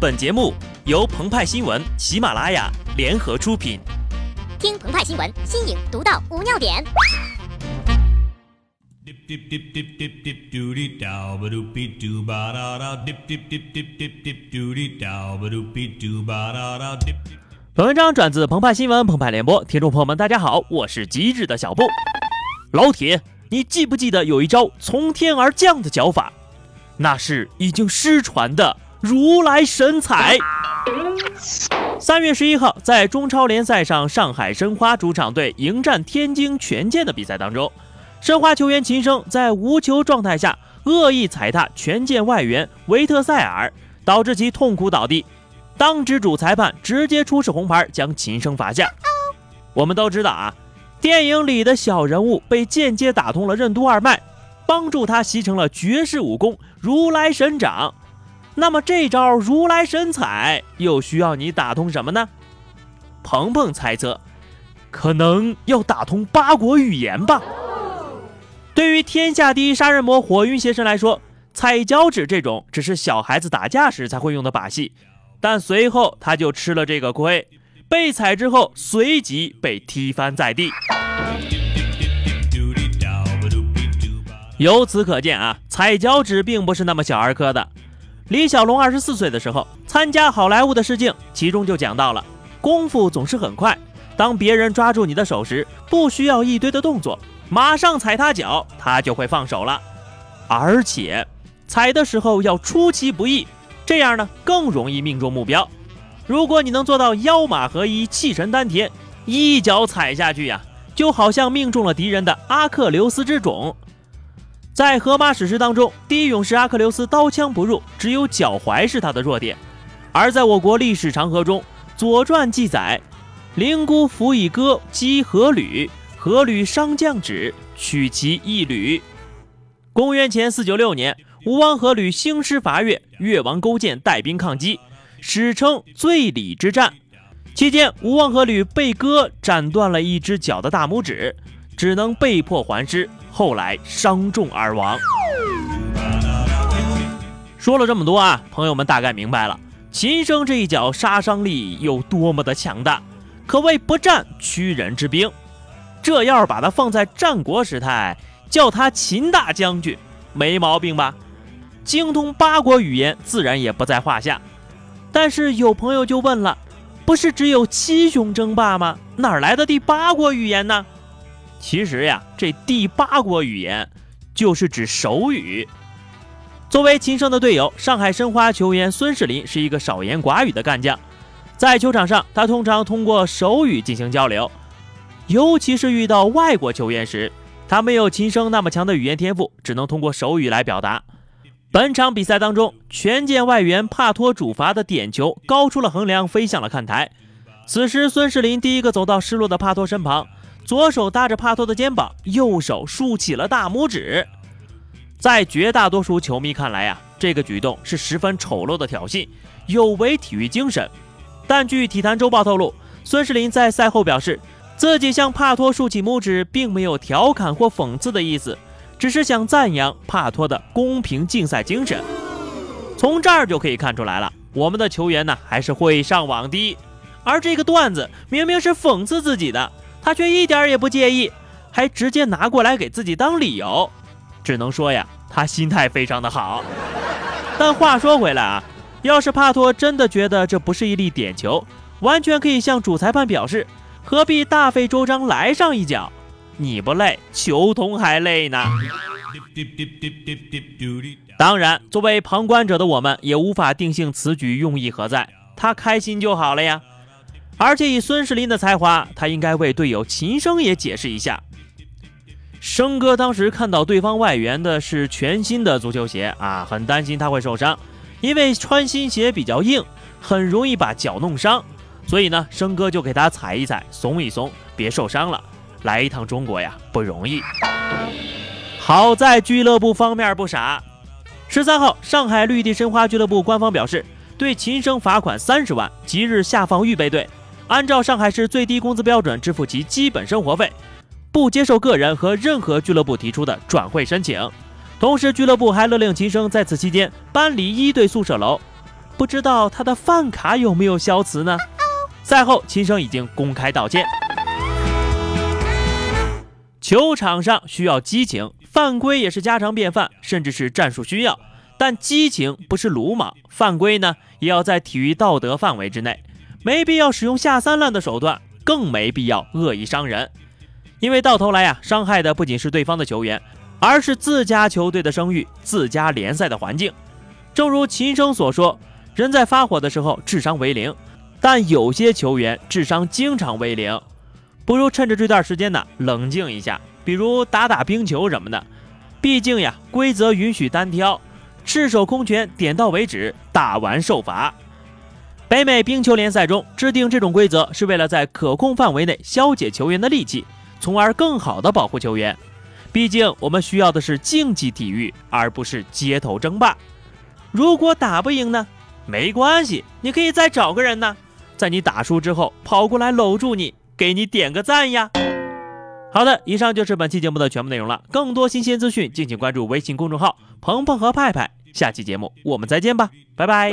本节目由澎湃新闻、喜马拉雅联合出品。听澎湃新闻，新颖独到，无尿点。本文章转自澎湃新闻、澎湃联播，听众朋友们，大家好，我是机智的小布。老铁，你记不记得有一招从天而降的脚法？那是已经失传的。如来神采。三月十一号，在中超联赛上，上海申花主场队迎战天津权健的比赛当中，申花球员秦升在无球状态下恶意踩踏权健外援维特塞尔，导致其痛苦倒地。当值主裁判直接出示红牌，将秦升罚下。我们都知道啊，电影里的小人物被间接打通了任督二脉，帮助他习成了绝世武功如来神掌。那么这招如来神采又需要你打通什么呢？鹏鹏猜测，可能要打通八国语言吧。对于天下第一杀人魔火云邪神来说，踩脚趾这种只是小孩子打架时才会用的把戏，但随后他就吃了这个亏，被踩之后随即被踢翻在地。由此可见啊，踩脚趾并不是那么小儿科的。李小龙二十四岁的时候参加好莱坞的试镜，其中就讲到了功夫总是很快。当别人抓住你的手时，不需要一堆的动作，马上踩他脚，他就会放手了。而且踩的时候要出其不意，这样呢更容易命中目标。如果你能做到腰马合一、气沉丹田，一脚踩下去呀，就好像命中了敌人的阿克琉斯之踵。在荷马史诗当中，第一勇士阿克琉斯刀枪不入，只有脚踝是他的弱点。而在我国历史长河中，《左传》记载：“灵姑伏以戈击何吕，何吕伤将指，取其一吕。”公元前四九六年，吴王阖闾兴师伐越，越王勾践带兵抗击，史称醉里之战。期间，吴王阖闾被割斩断了一只脚的大拇指，只能被迫还师。后来伤重而亡。说了这么多啊，朋友们大概明白了，秦升这一脚杀伤力有多么的强大，可谓不战屈人之兵。这要是把他放在战国时代，叫他秦大将军，没毛病吧？精通八国语言自然也不在话下。但是有朋友就问了，不是只有七雄争霸吗？哪来的第八国语言呢？其实呀，这第八国语言就是指手语。作为秦升的队友，上海申花球员孙世林是一个少言寡语的干将，在球场上，他通常通过手语进行交流，尤其是遇到外国球员时，他没有秦升那么强的语言天赋，只能通过手语来表达。本场比赛当中，权健外援帕托主罚的点球高出了横梁，飞向了看台。此时，孙世林第一个走到失落的帕托身旁。左手搭着帕托的肩膀，右手竖起了大拇指。在绝大多数球迷看来呀，这个举动是十分丑陋的挑衅，有违体育精神。但据体坛周报透露，孙世林在赛后表示，自己向帕托竖起拇指，并没有调侃或讽刺的意思，只是想赞扬帕托的公平竞赛精神。从这儿就可以看出来了，我们的球员呢还是会上网的。而这个段子明明是讽刺自己的。他却一点也不介意，还直接拿过来给自己当理由，只能说呀，他心态非常的好。但话说回来啊，要是帕托真的觉得这不是一粒点球，完全可以向主裁判表示，何必大费周章来上一脚？你不累，球童还累呢。当然，作为旁观者的我们也无法定性此举用意何在，他开心就好了呀。而且以孙世林的才华，他应该为队友秦升也解释一下。生哥当时看到对方外援的是全新的足球鞋啊，很担心他会受伤，因为穿新鞋比较硬，很容易把脚弄伤。所以呢，生哥就给他踩一踩，松一松，别受伤了。来一趟中国呀，不容易。好在俱乐部方面不傻。十三号，上海绿地申花俱乐部官方表示，对秦升罚款三十万，即日下放预备队。按照上海市最低工资标准支付其基本生活费，不接受个人和任何俱乐部提出的转会申请。同时，俱乐部还勒令秦升在此期间搬离一队宿舍楼。不知道他的饭卡有没有消磁呢？赛后，秦升已经公开道歉。球场上需要激情，犯规也是家常便饭，甚至是战术需要。但激情不是鲁莽，犯规呢也要在体育道德范围之内，没必要使用下三滥的手段，更没必要恶意伤人。因为到头来呀，伤害的不仅是对方的球员，而是自家球队的声誉、自家联赛的环境。正如秦升所说：“人在发火的时候智商为零，但有些球员智商经常为零。不如趁着这段时间呢，冷静一下，比如打打冰球什么的。毕竟呀，规则允许单挑，赤手空拳点到为止，打完受罚。北美冰球联赛中制定这种规则，是为了在可控范围内消解球员的戾气。”从而更好地保护球员。毕竟我们需要的是竞技体育，而不是街头争霸。如果打不赢呢？没关系，你可以再找个人呢，在你打输之后跑过来搂住你，给你点个赞呀。好的，以上就是本期节目的全部内容了。更多新鲜资讯，敬请关注微信公众号“鹏鹏和派派”。下期节目我们再见吧，拜拜。